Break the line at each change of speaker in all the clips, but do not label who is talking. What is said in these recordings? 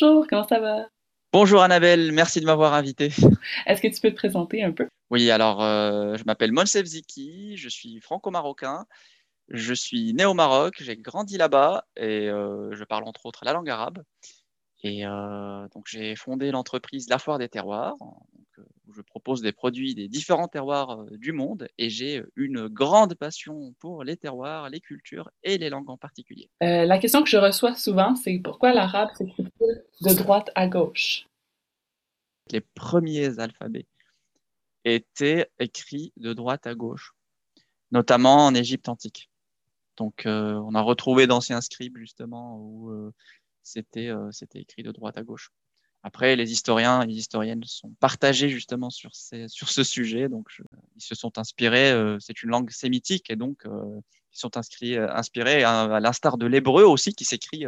Bonjour, comment ça va?
Bonjour Annabelle, merci de m'avoir invité.
Est-ce que tu peux te présenter un peu?
Oui, alors euh, je m'appelle Monsef Ziki, je suis franco-marocain, je suis né au Maroc, j'ai grandi là-bas et euh, je parle entre autres la langue arabe. Et euh, donc j'ai fondé l'entreprise La Foire des Terroirs, je propose des produits des différents terroirs du monde et j'ai une grande passion pour les terroirs, les cultures et les langues en particulier.
la question que je reçois souvent, c'est pourquoi l'arabe s'écrit de droite à gauche?
Les premiers alphabets étaient écrits de droite à gauche, notamment en Égypte antique. Donc, euh, on a retrouvé d'anciens scribes justement où euh, c'était euh, c'était écrit de droite à gauche. Après, les historiens et les historiennes sont partagés justement sur, ce sujet. Donc, ils se sont inspirés. c'est une langue sémitique et donc ils sont inscrits, inspirés à, l'instar de l'hébreu aussi qui s'écrit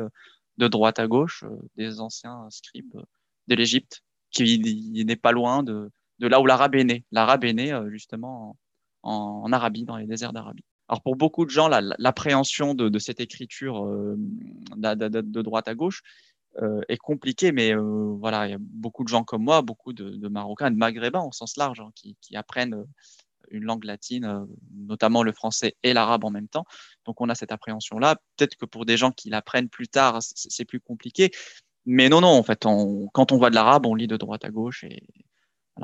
de droite à gauche des anciens scribes de l'Égypte, qui n'est pas loin de, là où l'arabe est né. L'arabe est né euh, justement en, Arabie, dans les déserts d'Arabie. Alors pour beaucoup de gens, l'appréhension de, cette écriture euh, de, droite à gauche euh, est compliquée, mais voilà, il y a beaucoup de gens comme moi, beaucoup de, Marocains de Maghrébins au sens large, hein, qui, apprennent une langue latine, notamment le français et l'arabe en même temps. Donc on a cette appréhension-là. Peut-être que pour des gens qui l'apprennent plus tard, c'est plus compliqué. Mais non, non, en fait, quand on voit de l'arabe, on lit de droite à gauche et,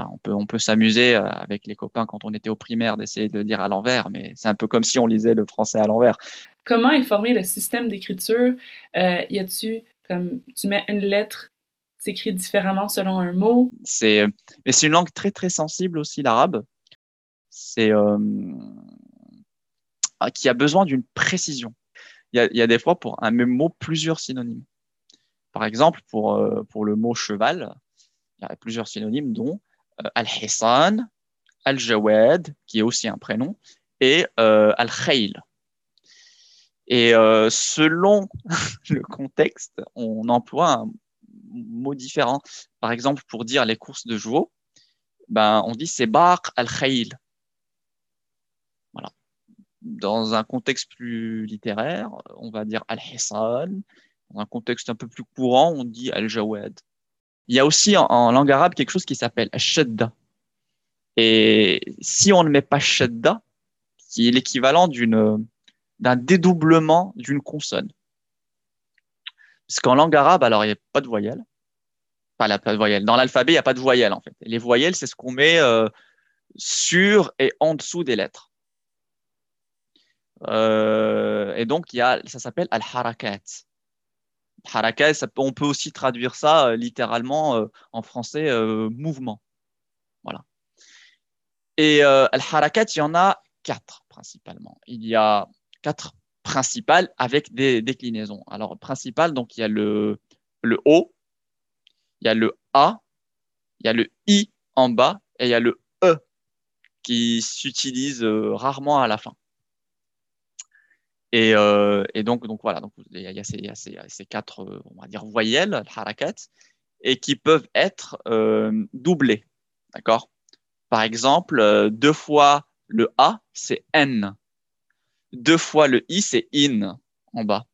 on peut, on peut s'amuser euh, avec les copains quand on était au primaire d'essayer de dire à l'envers, mais c'est un peu comme si on lisait le français à l'envers.
Comment informer le système d'écriture? Euh, y a-tu, comme, tu mets une lettre, s'écrit différemment selon un mot?
C'est, mais c'est une langue très, très sensible aussi, l'arabe. C'est, euh, qui a besoin d'une précision. Il y, a, il y, a, des fois pour un même mot plusieurs synonymes. Par exemple, pour, euh, pour le mot cheval, il y a plusieurs synonymes, dont euh, Al-Hissan, Al-Jawad, qui est aussi un prénom, et Al-Khayl. Et euh, selon le contexte, on emploie un mot différent. Par exemple, pour dire les courses de chevaux, ben, on dit c'est Bar al-Khayl. Voilà. Dans un contexte plus littéraire, on va dire al-Hissan. Dans un contexte un peu plus courant, on dit al-Jawad. Il y a aussi en, langue arabe quelque chose qui s'appelle shadda. Et si on ne met pas shadda, qui est l'équivalent d'une, d'un dédoublement d'une consonne. Parce qu'en langue arabe, alors il n'y a pas de voyelle. Pas, la, pas de voyelle. Dans l'alphabet, il n'y a pas de voyelle en fait. Les voyelles, c'est ce qu'on met euh, sur et en dessous des lettres. Euh, et donc, ça s'appelle al-harakat on peut aussi traduire ça euh, littéralement en français mouvement. Voilà. Et al-harakat, il y en a quatre principalement. Il y a quatre principales avec des déclinaisons. Alors, principal, donc il y a le, le O, il y a le A, il y a le I en bas et il y a le E qui s'utilise rarement à la fin. Et, euh, donc, voilà, donc il y a, ces, quatre, euh, on va dire, voyelles, harakat, et qui peuvent être euh, doublées. D'accord? Par exemple, euh, deux fois le A, c'est N. Deux fois le I, c'est IN en bas.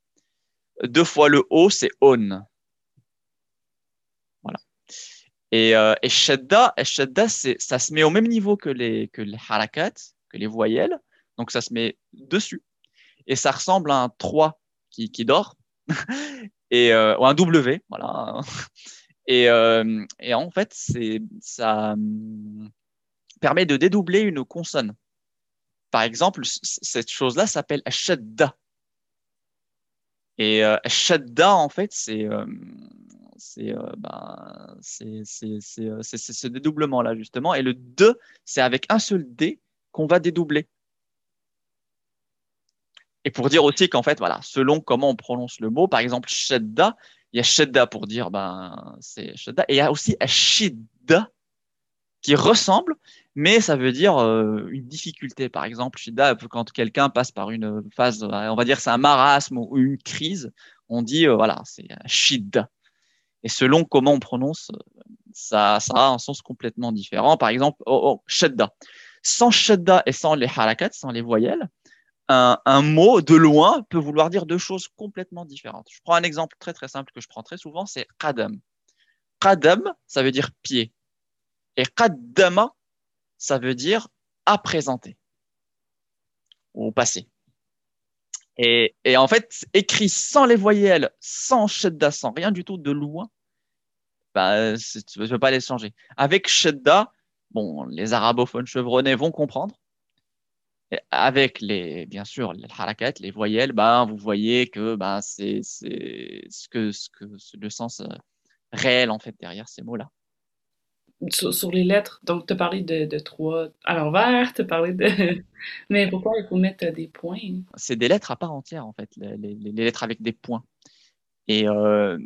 Deux fois le O, c'est ON. Voilà. Et, euh, et ça se met au même niveau que les, que les harakat, que les voyelles. Donc ça se met dessus et ça ressemble à un 3 qui, qui dort, et, euh, ou un W, voilà. Et, euh, et en fait, ça hum, permet de dédoubler une consonne. Par exemple, cette chose-là s'appelle shadda. Et euh, shadda, en fait, c'est euh, euh ben, ce dédoublement-là, justement. Et le 2, c'est avec un seul D qu'on va dédoubler. Et pour dire aussi qu'en fait, voilà, selon comment on prononce le mot, par exemple, shedda, il y a shedda pour dire, ben, c'est shedda, et il y a aussi shidda qui ressemble, mais ça veut dire euh, une difficulté. Par exemple, shidda, quand quelqu'un passe par une phase, on va dire c'est un marasme ou une crise, on dit, euh, voilà, c'est shidda. Et selon comment on prononce, ça, a un sens complètement différent. Par exemple, oh, oh, shedda. Sans shedda et sans les harakat, sans les voyelles, un, mot de loin peut vouloir dire deux choses complètement différentes. Je prends un exemple très très simple que je prends très souvent, c'est qadam. Qadam, ça veut dire pied. Et qaddama, ça veut dire à présenter ou passé. Et, en fait, écrit sans les voyelles, sans shedda, sans rien du tout de loin, bah, tu ne peux pas les changer. Avec shedda, bon, les arabophones chevronnés vont comprendre. avec les, bien sûr, les harakat, les voyelles, bah, vous voyez que bah, c'est ce que, ce que le sens euh, réel en fait derrière ces mots-là
sur, les lettres, donc tu as parlé de, de trois à l'envers, tu as parlé de... Mais pourquoi il faut mettre des points?
C'est des lettres à part entière, en fait, les, les, lettres avec des points. Et euh,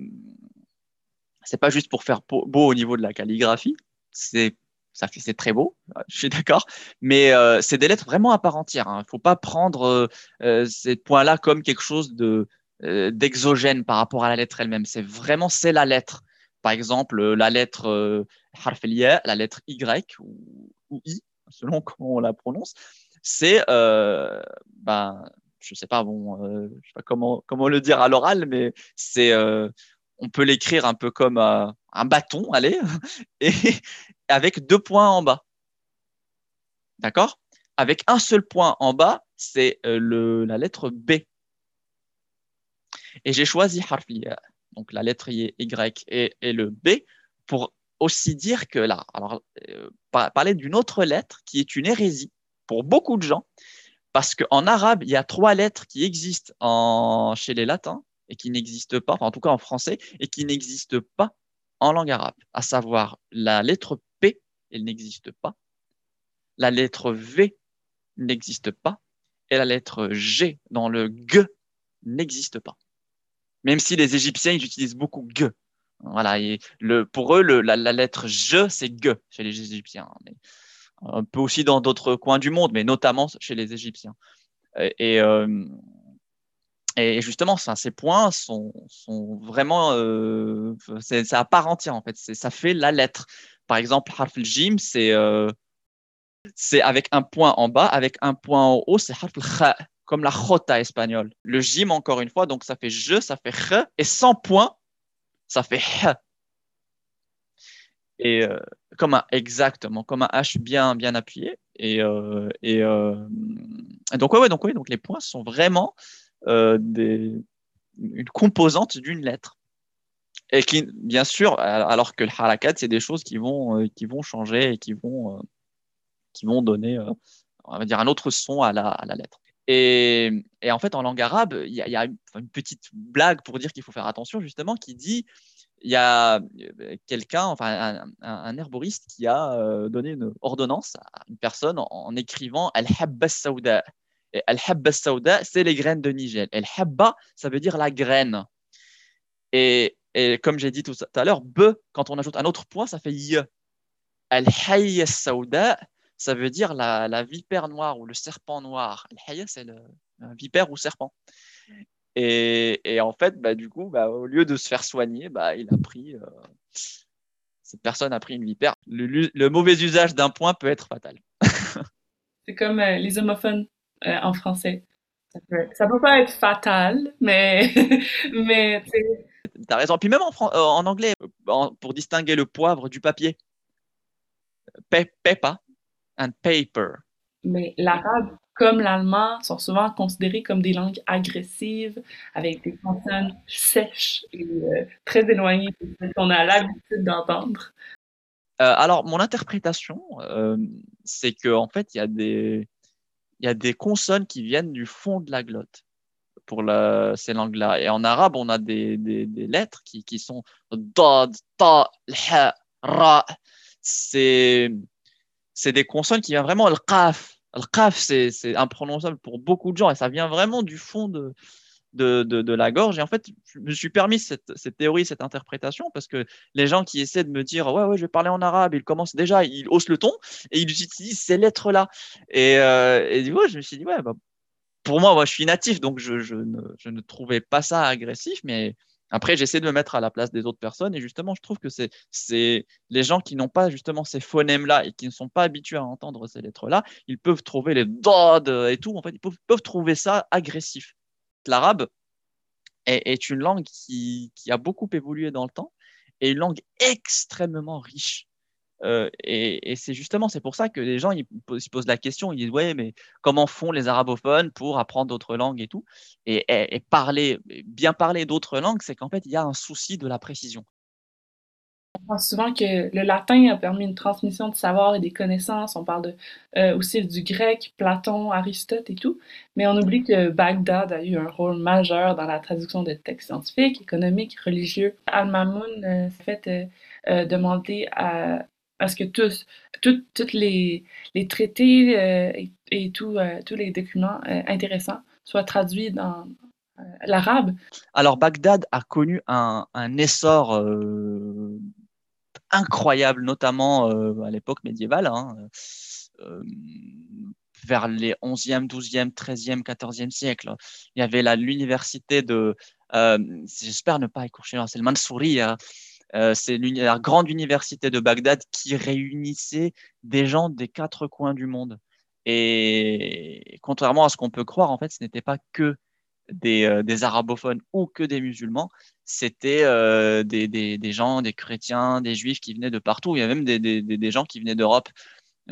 c'est pas juste pour faire beau, au niveau de la calligraphie, c'est c'est très beau, je suis d'accord, mais euh, c'est des lettres vraiment à part entière. Il hein. ne faut pas prendre euh, euh, ces points-là comme quelque chose de d'exogène par rapport à la lettre elle-même. C'est vraiment c'est la lettre. Par exemple, la lettre la lettre Y ou, I, selon comment on la prononce, c'est, euh, ben, je sais pas, bon, euh, sais pas comment, comment le dire à l'oral, mais c'est, euh, on peut l'écrire un peu comme un bâton, allez, et avec deux points en bas. D'accord? Avec un seul point en bas, c'est la lettre B. Et j'ai choisi harfliya, donc la lettre Y et, et le B, pour aussi dire que là, alors, euh, parler d'une autre lettre qui est une hérésie pour beaucoup de gens, parce qu'en arabe, il y a trois lettres qui existent en, chez les latins et qui n'existent pas, en tout cas en français, et qui n'existent pas en langue arabe, à savoir la lettre P, elle n'existe pas, la lettre V n'existe pas, et la lettre G dans le G n'existe pas. Même si les Égyptiens, ils utilisent beaucoup G voilà, pour eux, la, lettre je, c'est G chez les Égyptiens. Mais un peu aussi dans d'autres coins du monde, mais notamment chez les Égyptiens. Et, euh, justement, ces points sont, vraiment. Euh, c'est à part entière, en fait. Ça fait la lettre. Par exemple, harf jim, c'est euh, c'est avec un point en bas, avec un point en haut, c'est harf kha, comme la jota espagnole. Le jim, encore une fois, donc ça fait je, ça fait kh, et sans point, ça fait et euh, comme un exactement comme un H bien bien appuyé. Et, euh, et, euh, donc ouais, donc donc les points sont vraiment des, une composante d'une lettre. Et qui bien sûr alors que le harakat c'est des choses qui vont qui vont changer et qui vont qui vont donner on va dire un autre son à la, à la lettre et, en fait, en langue arabe, il y a, une, petite blague pour dire qu'il faut faire attention, justement, qui dit il y a euh, quelqu'un, enfin un, herboriste, qui a euh, donné une ordonnance à une personne en, écrivant Al-Habba Sauda. Et Al-Habba Sauda, c'est les graines de Nigel. Al-Habba, ça veut dire la graine. Et, comme j'ai dit tout à l'heure, B, quand on ajoute un autre point, ça fait Y. Al-Hayya Sauda, ça veut dire la, la, vipère noire ou le serpent noir. C'est le, vipère ou serpent. Et, et, en fait, bah, du coup, bah, au lieu de se faire soigner, bah, il a pris. Euh, cette personne a pris une vipère. Le, le mauvais usage d'un point peut être fatal.
C'est comme euh, les homophones euh, en français. Ça peut, ça peut pas être fatal, mais. mais
T'as raison. Puis même en, en anglais, pour distinguer le poivre du papier, pe pepper and paper.
Mais l'arabe, comme l'allemand, sont souvent considérés comme des langues agressives, avec des consonnes sèches et euh, très éloignées de ce qu'on a l'habitude d'entendre.
Euh, alors, mon interprétation, euh, c'est qu'en en fait, il y, a des, y a des consonnes qui viennent du fond de la glotte pour la, ces langues-là. Et en arabe, on a des, des, des lettres qui, qui sont dad, ta, ha, ra. C'est c'est des consonnes qui viennent vraiment le qaf. Qaf, c'est imprononçable pour beaucoup de gens et ça vient vraiment du fond de, de, de, la gorge. Et en fait, je me suis permis cette, cette, théorie, cette interprétation, parce que les gens qui essaient de me dire Ouais, ouais, je vais parler en arabe, ils commencent déjà, ils haussent le ton et ils utilisent ces lettres-là. Et, euh, et du coup, je me suis dit Ouais, bah, pour moi, moi, je suis natif, donc je, je, ne, je ne trouvais pas ça agressif, mais Après, j'essaie de me mettre à la place des autres personnes et justement, je trouve que c'est les gens qui n'ont pas justement ces phonèmes-là et qui ne sont pas habitués à entendre ces lettres-là, ils peuvent trouver les dod et tout, en fait, ils peuvent, trouver ça agressif. L'arabe est, une langue qui, qui a beaucoup évolué dans le temps et une langue extrêmement riche. Euh, et, c'est justement, c'est pour ça que les gens ils, se posent la question, ils disent ouais, mais comment font les arabophones pour apprendre d'autres langues et tout? Et, parler, bien parler d'autres langues, c'est qu'en fait il y a un souci de la précision.
On pense souvent que le latin a permis une transmission de savoir et des connaissances. On parle euh, aussi du grec, Platon, Aristote et tout. Mais on oublie que Bagdad a eu un rôle majeur dans la traduction de textes scientifiques, économiques, religieux. Al-Mamoun euh, fait demander à, parce que tous, les, les traités euh, et, tout, euh, tous les documents euh, intéressants soient traduits dans l'arabe.
Alors Bagdad a connu un, un essor incroyable, notamment à l'époque médiévale, hein, vers les 11e, 12e, 13e, 14e siècle. Il y avait l'université de, j'espère ne pas écorcher, c'est le Mansouri, euh, c'est la grande université de Bagdad qui réunissait des gens des quatre coins du monde. Et contrairement à ce qu'on peut croire, en fait, ce n'était pas que des, euh, arabophones ou que des musulmans, c'était euh, des, gens, des chrétiens, des juifs qui venaient de partout. Il y a même des, gens qui venaient d'Europe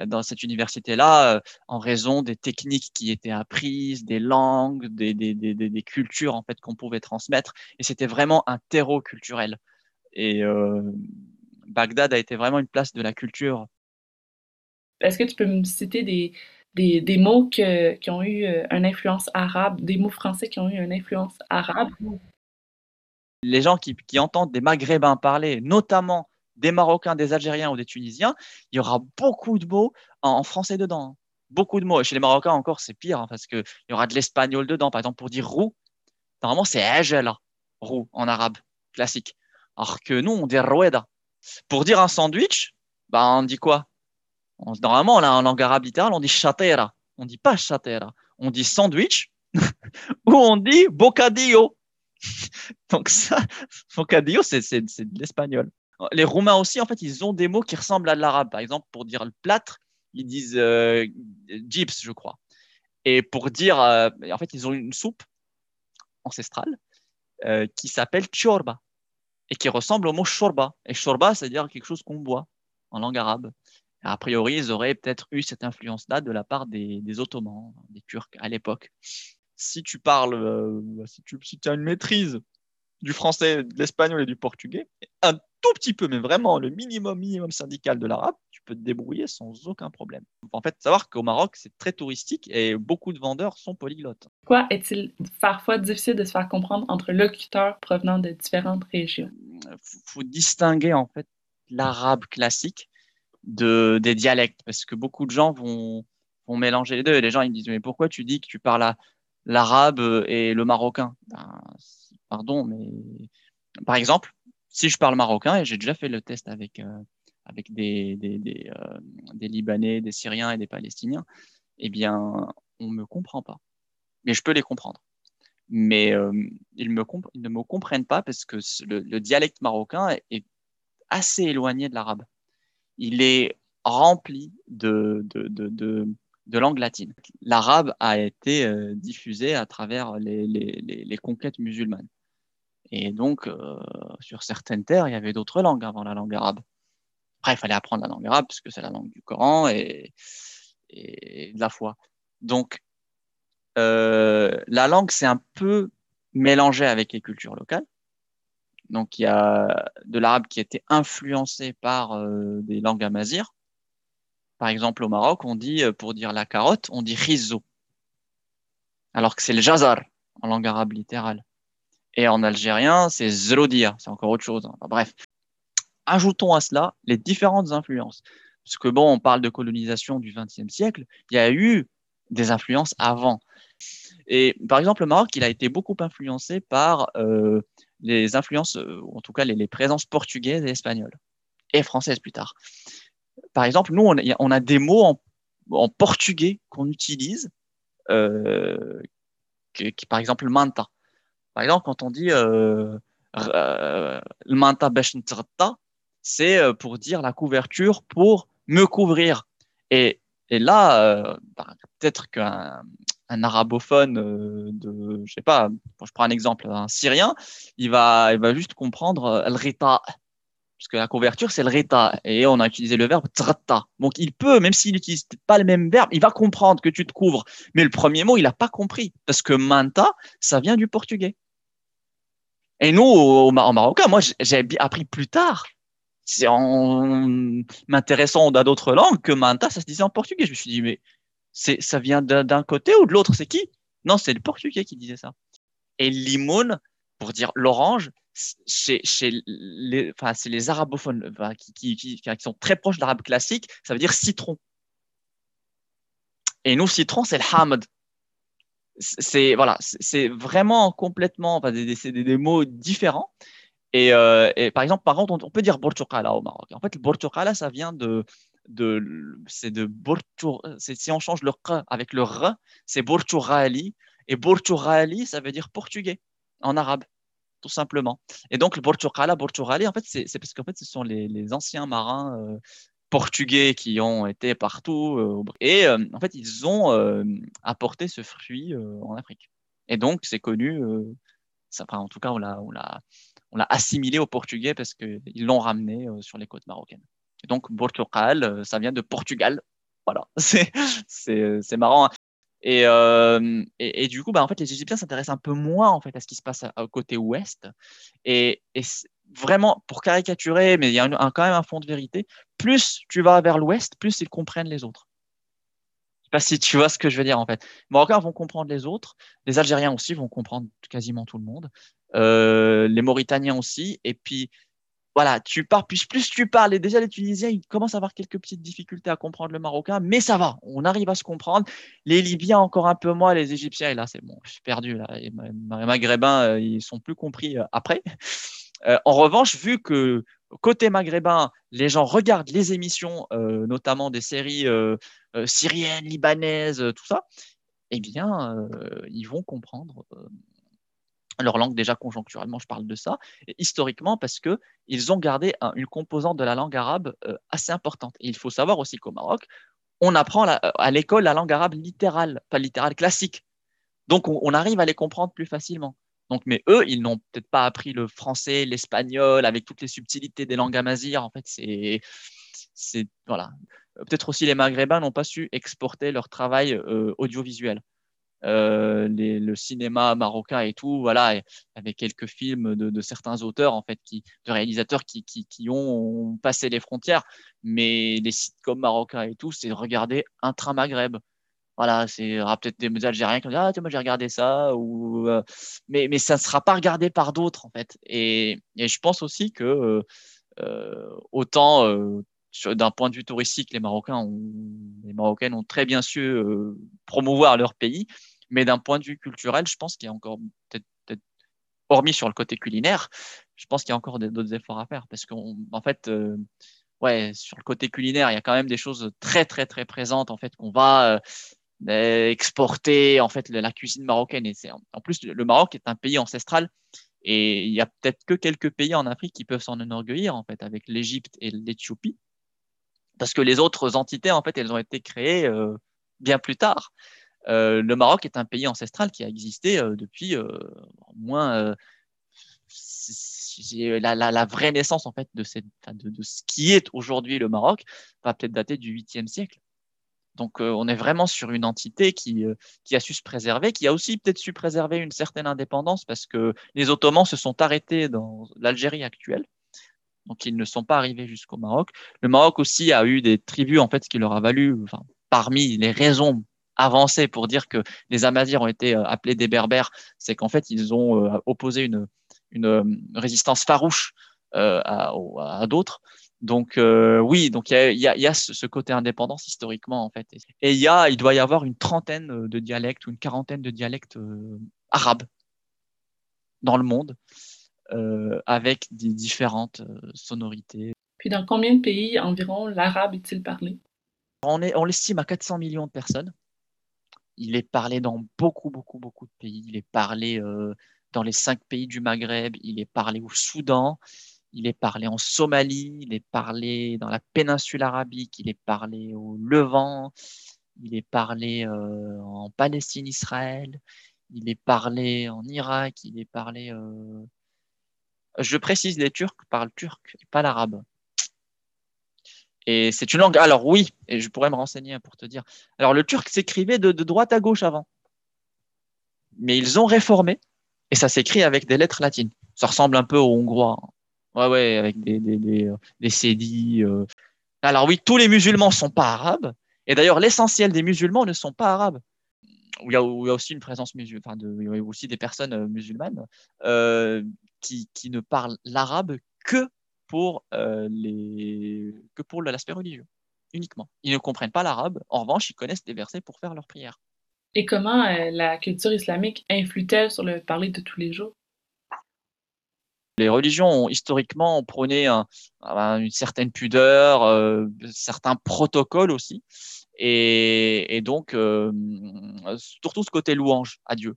dans cette université-là en raison des techniques qui étaient apprises, des langues, des, cultures en fait qu'on pouvait transmettre. Et c'était vraiment un terreau culturel. Et euh, Bagdad a été vraiment une place de la culture.
Est-ce que tu peux me citer des, des, des mots que, qui ont eu euh, une influence arabe, des mots français qui ont eu une influence arabe?
Les gens qui, qui entendent des Maghrébins parler, notamment des Marocains, des Algériens ou des Tunisiens, il y aura beaucoup de mots en, français dedans. Beaucoup de mots. Et chez les Marocains encore, c'est pire hein, parce qu'il y aura de l'espagnol dedans. Par exemple, pour dire roux, normalement, c'est ajala, roux en arabe, classique. Alors que nous, on dit rueda. Pour dire un sandwich, bah, on dit quoi? Normalement, là, en langue arabe littérale, on dit chatera. On dit pas chatera. On dit sandwich ou on dit bocadillo. Donc ça, bocadillo, c'est de l'espagnol. Les Roumains aussi, en fait, ils ont des mots qui ressemblent à l'arabe. Par exemple, pour dire le plâtre, ils disent euh, gyps, je crois. Et pour dire, euh, en fait, ils ont une soupe ancestrale euh, qui s'appelle chorba et qui ressemble au mot shorba. Et shorba, c'est-à-dire quelque chose qu'on boit en langue arabe. a priori, ils auraient peut-être eu cette influence-là de la part des, Ottomans, des Turcs à l'époque. Si tu parles, euh, si tu as une maîtrise du français, de l'espagnol et du portugais, un tout petit peu, mais vraiment le minimum, minimum syndical de l'arabe, tu peux te débrouiller sans aucun problème. En fait, savoir qu'au Maroc, c'est très touristique et beaucoup de vendeurs sont polyglottes.
Pourquoi est-il parfois difficile de se faire comprendre entre locuteurs provenant de différentes régions?
Il faut distinguer en fait l'arabe classique de, des dialectes parce que beaucoup de gens vont, vont mélanger les deux. Et les gens ils me disent mais pourquoi tu dis que tu parles l'arabe et le marocain? Ben, Pardon, mais par exemple, si je parle marocain, et j'ai déjà fait le test avec, euh, euh, des, Libanais, des Syriens et des Palestiniens, eh bien, on ne me comprend pas. Mais je peux les comprendre. Mais euh, ils, ne me comprennent pas parce que le, dialecte marocain est, assez éloigné de l'arabe. Il est rempli de, de, de, langue latine. L'arabe a été diffusé à travers les conquêtes musulmanes. Et donc, euh, sur certaines terres, il y avait d'autres langues avant la langue arabe. Après, il fallait apprendre la langue arabe, parce que c'est la langue du Coran et, de la foi. Donc, euh, la langue, c'est un peu mélangé avec les cultures locales. Donc, il y a de l'arabe qui a été influencé par euh, des langues amazighes. Par exemple, au Maroc, on dit, pour dire la carotte, on dit rizzo. Alors que c'est le jazar en langue arabe littérale. Et en algérien, c'est Zrodia, c'est encore autre chose. Bref, ajoutons à cela les différentes influences. Parce que bon, on parle de colonisation du XXe siècle, il y a eu des influences avant. Et par exemple, le Maroc, il a été beaucoup influencé par euh, les influences, euh, ou en tout cas les, présences portugaises et espagnoles, et françaises plus tard. Par exemple, nous, on a, des mots en, portugais qu'on utilise, euh, qui, par exemple, manta. Par exemple, quand on dit euh, le manta c'est pour dire la couverture pour me couvrir. Et, là, bah, peut-être qu'un un arabophone de, je sais pas, je prends un exemple, un Syrien, il va, juste comprendre le rita parce que la couverture, c'est le et on a utilisé le verbe trata. Donc, il peut, même s'il n'utilise pas le même verbe, il va comprendre que tu te couvres. Mais le premier mot, il n'a pas compris, parce que manta, ça vient du portugais. Et nous, au, en marocain, moi, j'ai appris plus tard, en m'intéressant à d'autres langues, que manta, ça se disait en portugais. Je me suis dit, mais ça vient d'un côté ou de l'autre? C'est qui? Non, c'est le portugais qui disait ça. Et limon, pour dire l'orange, chez, les, enfin, c'est les arabophones qui, sont très proches de l'arabe classique, ça veut dire citron. Et nous, citron, c'est le hamd. C'est voilà, c'est vraiment complètement, enfin, des, des, des, mots différents. Et, euh, et, par exemple, par contre, on, peut dire borchokala au Maroc. En fait, le borchokala, ça vient de, de c'est de si on change le q avec le r, c'est borchorali. Et borchorali, ça veut dire portugais en arabe tout simplement. Et donc, le Portugal, Portugal, en fait, c'est parce qu'en fait, ce sont les, anciens marins euh, portugais qui ont été partout. Euh, et euh, en fait, ils ont apporté ce fruit en Afrique. Et donc, c'est connu, ça, enfin, en tout cas, on l'a, assimilé au portugais parce qu'ils l'ont ramené sur les côtes marocaines. Et donc, Portugal, ça vient de Portugal. Voilà, c'est, c'est, c'est marrant. Hein. Euh, et, et, du coup, bah, en fait, les Égyptiens s'intéressent un peu moins en fait, à ce qui se passe au côté ouest. Et, vraiment, pour caricaturer, mais il y a quand même un fond de vérité, plus tu vas vers l'ouest, plus ils comprennent les autres. Je sais pas si tu vois ce que je veux dire en fait. Les Marocains vont comprendre les autres, les Algériens aussi vont comprendre quasiment tout le monde, euh, les Mauritaniens aussi, et puis voilà, tu pars, plus, plus tu parles, et déjà les Tunisiens, ils commencent à avoir quelques petites difficultés à comprendre le marocain, mais ça va, on arrive à se comprendre. Les Libyens, encore un peu moins, les Égyptiens, et là, c'est bon, je suis perdu, là. les Maghrébins, euh, ils sont plus compris euh, après. Euh, en revanche, vu que côté maghrébin, les gens regardent les émissions, notamment des séries syriennes, libanaises, tout ça, eh bien, ils vont comprendre leur langue déjà conjoncturellement, je parle de ça, historiquement parce que ils ont gardé une composante de la langue arabe euh, assez importante. Il faut savoir aussi qu'au Maroc, on apprend à l'école la langue arabe littérale, pas littérale classique. Donc on, arrive à les comprendre plus facilement. Donc, mais eux, ils n'ont peut-être pas appris le français, l'espagnol, avec toutes les subtilités des langues amazières. En fait, c'est, voilà. Peut-être aussi les Maghrébins n'ont pas su exporter leur travail euh, audiovisuel. Euh, le cinéma marocain et tout, voilà, avec quelques films de, certains auteurs, en fait, qui, de réalisateurs qui, qui, qui, ont passé les frontières. Mais les sites comme marocains et tout, c'est regarder un train Maghreb. Voilà, c'est peut-être des Algériens qui vont dire Ah, moi j'ai regardé ça, ou, euh, mais, mais ça ne sera pas regardé par d'autres, en fait. Et, et, je pense aussi que euh, autant d'un point de vue touristique, les Marocains ont, les Marocaines ont très bien su promouvoir leur pays. Mais d'un point de vue culturel, je pense qu'il y a encore peut-être, hormis sur le côté culinaire, je pense qu'il y a encore d'autres efforts à faire parce qu'en fait, euh, ouais, sur le côté culinaire, il y a quand même des choses très très très présentes en fait qu'on va euh, exporter en fait la cuisine marocaine. Et en plus le Maroc est un pays ancestral et il y a peut-être que quelques pays en Afrique qui peuvent s'en enorgueillir en fait avec l'Égypte et l'Éthiopie parce que les autres entités en fait elles ont été créées euh, bien plus tard. Euh, le Maroc est un pays ancestral qui a existé euh, depuis euh, au moins la, la, vraie naissance en fait de, cette, de, ce qui est aujourd'hui le Maroc va peut-être dater du 8e siècle. Donc on est vraiment sur une entité qui, qui a su se préserver, qui a aussi peut-être su préserver une certaine indépendance parce que les Ottomans se sont arrêtés dans l'Algérie actuelle. Donc ils ne sont pas arrivés jusqu'au Maroc. Le Maroc aussi a eu des tribus en fait qui leur a valu, parmi les raisons avancé pour dire que les Amazirs ont été euh, appelés des Berbères, c'est qu'en fait, ils ont euh, opposé une, euh, résistance farouche à d'autres. Donc oui, donc il y a, y a, ce, côté indépendance historiquement en fait. Et il y a, il doit y avoir une trentaine de dialectes ou une quarantaine de dialectes arabes dans le monde, avec des différentes sonorités.
Puis dans combien de pays environ l'arabe est-il parlé?
On, est, on l'estime à 400 millions de personnes il est parlé dans beaucoup, beaucoup, beaucoup de pays. Il est parlé euh, dans les cinq pays du Maghreb, il est parlé au Soudan, il est parlé en Somalie, il est parlé dans la péninsule arabique, il est parlé au Levant, il est parlé euh, en Palestine, Israël, il est parlé en Irak, il est parlé. Euh, je précise, les Turcs parlent turc et pas l'arabe. Et c'est une langue. Alors oui, et je pourrais me renseigner pour te dire. Alors le turc s'écrivait de, droite à gauche avant, mais ils ont réformé et ça s'écrit avec des lettres latines. Ça ressemble un peu au hongrois. Ouais, ouais, avec des, des, des, des cédis. Euh. Alors oui, tous les musulmans sont pas arabes. Et d'ailleurs, l'essentiel des musulmans ne sont pas arabes. Il y a, aussi une présence enfin il y a aussi des personnes euh, musulmanes euh, qui, qui ne parlent l'arabe que pour euh, les que pour l'aspect religieux uniquement. Ils ne comprennent pas l'arabe. En revanche, ils connaissent des versets pour faire leur prière.
Et comment euh, la culture islamique influe-t-elle sur le parler de tous les jours?
Les religions ont historiquement prôné une certaine pudeur, euh, certains protocoles aussi, et, donc surtout ce côté louange à Dieu,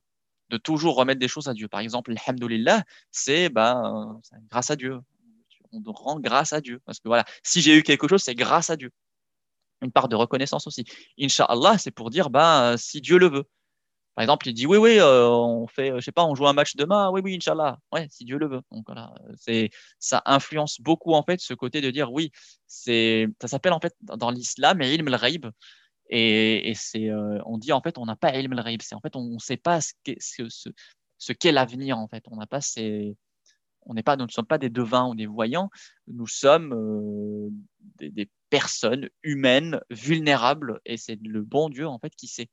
de toujours remettre des choses à Dieu. Par exemple, alhamdulillah, c'est ben, grâce à Dieu on rend grâce à Dieu. Parce que voilà, si j'ai eu quelque chose, c'est grâce à Dieu. Une part de reconnaissance aussi. Inch'Allah, c'est pour dire, ben, si Dieu le veut. Par exemple, il dit, oui, oui, euh, on fait, je sais pas, on joue un match demain, oui, oui, Inch'Allah. Ouais, si Dieu le veut. Donc voilà, c'est, ça influence beaucoup, en fait, ce côté de dire, oui, c'est, ça s'appelle, en fait, dans l'islam, ilm al Et, et c'est, euh, on dit, en fait, on n'a pas ilm al C'est, en fait, on ne sait pas ce qu'est, ce, ce, ce qu'est l'avenir, en fait. On n'a pas on n'est pas, nous ne sommes pas des devins ou des voyants, nous sommes euh, des, personnes humaines, vulnérables, et c'est le bon Dieu en fait qui sait.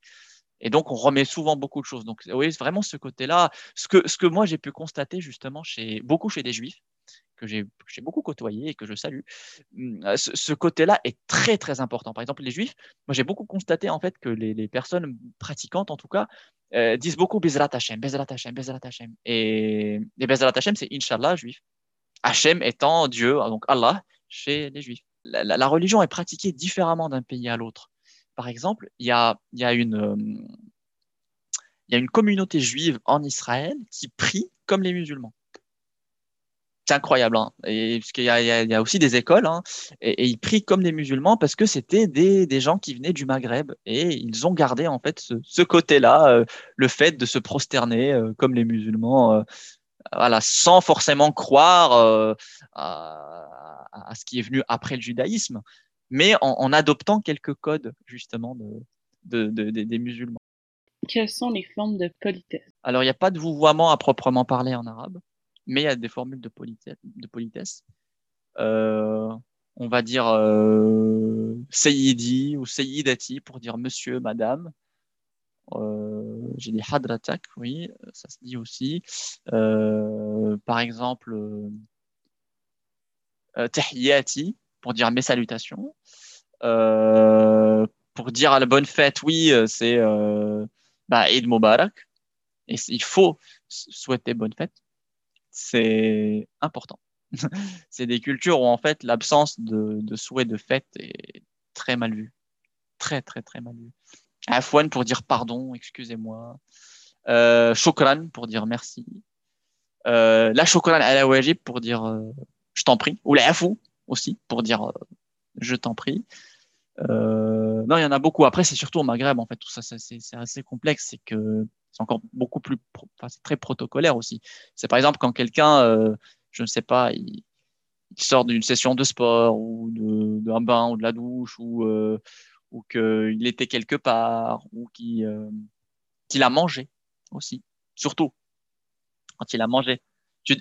Et donc, on remet souvent beaucoup de choses. Donc, oui, vraiment ce côté-là, ce que, ce que moi j'ai pu constater justement chez beaucoup chez des juifs, que j'ai beaucoup côtoyé et que je salue, hum, ce, côté-là est très très important. Par exemple, les juifs, moi j'ai beaucoup constaté en fait que les, personnes pratiquantes en tout cas euh, disent beaucoup Bezrat Hashem, Bezrat Hashem, Bezrat Hashem. Et, les Bezrat Hashem, c'est Inch'Allah juif. Hashem étant Dieu, donc Allah chez les juifs. La, religion est pratiquée différemment d'un pays à l'autre. Par exemple, il y a, une, euh, communauté juive en Israël qui prie comme les musulmans c'est incroyable. Hein. Y, a aussi des écoles, hein, et, ils prient comme des musulmans parce que c'était des, gens qui venaient du Maghreb et ils ont gardé en fait ce, côté-là, euh, le fait de se prosterner euh, comme les musulmans, euh, voilà, sans forcément croire à, ce qui est venu après le judaïsme, mais en, en adoptant quelques codes justement de, de, de, des musulmans.
Quelles sont les formes de politesse?
Alors, il n'y a pas de vouvoiement à proprement parler en arabe mais il y a des formules de politesse. De politesse. Euh, on va dire euh, Sayyidi ou Sayyidati pour dire monsieur, madame. Euh, J'ai dit Hadratak, oui, ça se dit aussi. Euh, par exemple, euh, Tahiyati pour dire mes salutations. Euh, pour dire à la bonne fête, oui, c'est bah, Eid Mubarak. Et il faut souhaiter bonne fête c'est important. c'est des cultures où en fait l'absence de, de, souhait de fête est très mal vue. Très, très, très mal vue. Afwan pour dire pardon, excusez-moi. Euh, pour dire merci. Euh, la shukran à la wajib pour dire euh, je t'en prie. Ou la afou aussi pour dire euh, je t'en prie. Euh, non, il y en a beaucoup. Après, c'est surtout au Maghreb, en fait, tout ça, c'est assez complexe. C'est que c'est encore beaucoup plus, enfin, c'est très protocolaire aussi. C'est par exemple quand quelqu'un, euh, je ne sais pas, il, sort d'une session de sport ou d'un bain ou de la douche ou, euh, ou qu'il était quelque part ou euh, qu'il a mangé aussi, surtout quand il a mangé.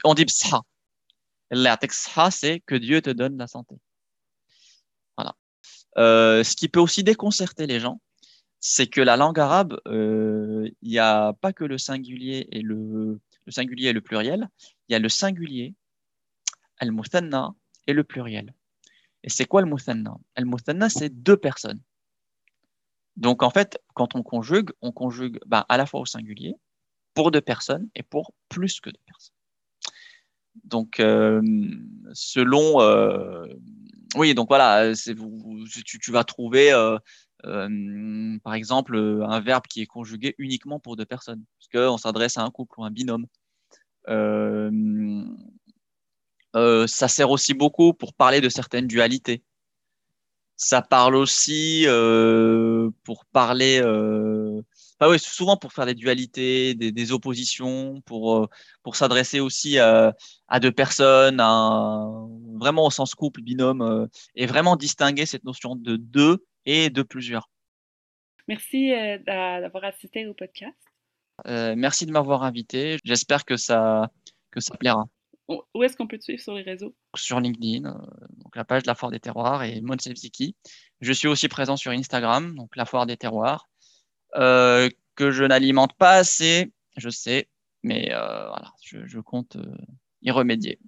On dit psa. C'est que Dieu te donne la santé. Voilà. Euh, ce qui peut aussi déconcerter les gens, c'est que la langue arabe, euh, il n'y a pas que le singulier et le, le, singulier et le pluriel, il y a le singulier, al-muthanna et le pluriel. Et c'est quoi le muthanna? Al-muthanna, c'est deux personnes. Donc en fait, quand on conjugue, on conjugue ben, à la fois au singulier, pour deux personnes et pour plus que deux personnes. Donc euh, selon... Euh, oui, donc voilà, tu, tu, vas trouver euh, par exemple, un verbe qui est conjugué uniquement pour deux personnes, parce qu'on s'adresse à un couple ou un binôme. ça sert aussi beaucoup pour parler de certaines dualités. Ça parle aussi pour parler ah oui, souvent pour faire des dualités, des, oppositions, pour, euh, pour s'adresser aussi à, deux personnes, vraiment au sens couple, binôme, euh, et vraiment distinguer cette notion de deux et de plusieurs.
Merci euh, d'avoir assisté au podcast.
merci de m'avoir invité. J'espère que ça, que ça plaira.
Où est-ce qu'on peut te suivre sur les réseaux?
Sur LinkedIn, donc la page de la Foire des Terroirs et Monsevsiki. Je suis aussi présent sur Instagram, donc la Foire des Terroirs euh, que je n'alimente pas assez, je sais, mais euh, voilà, je compte euh, y remédier.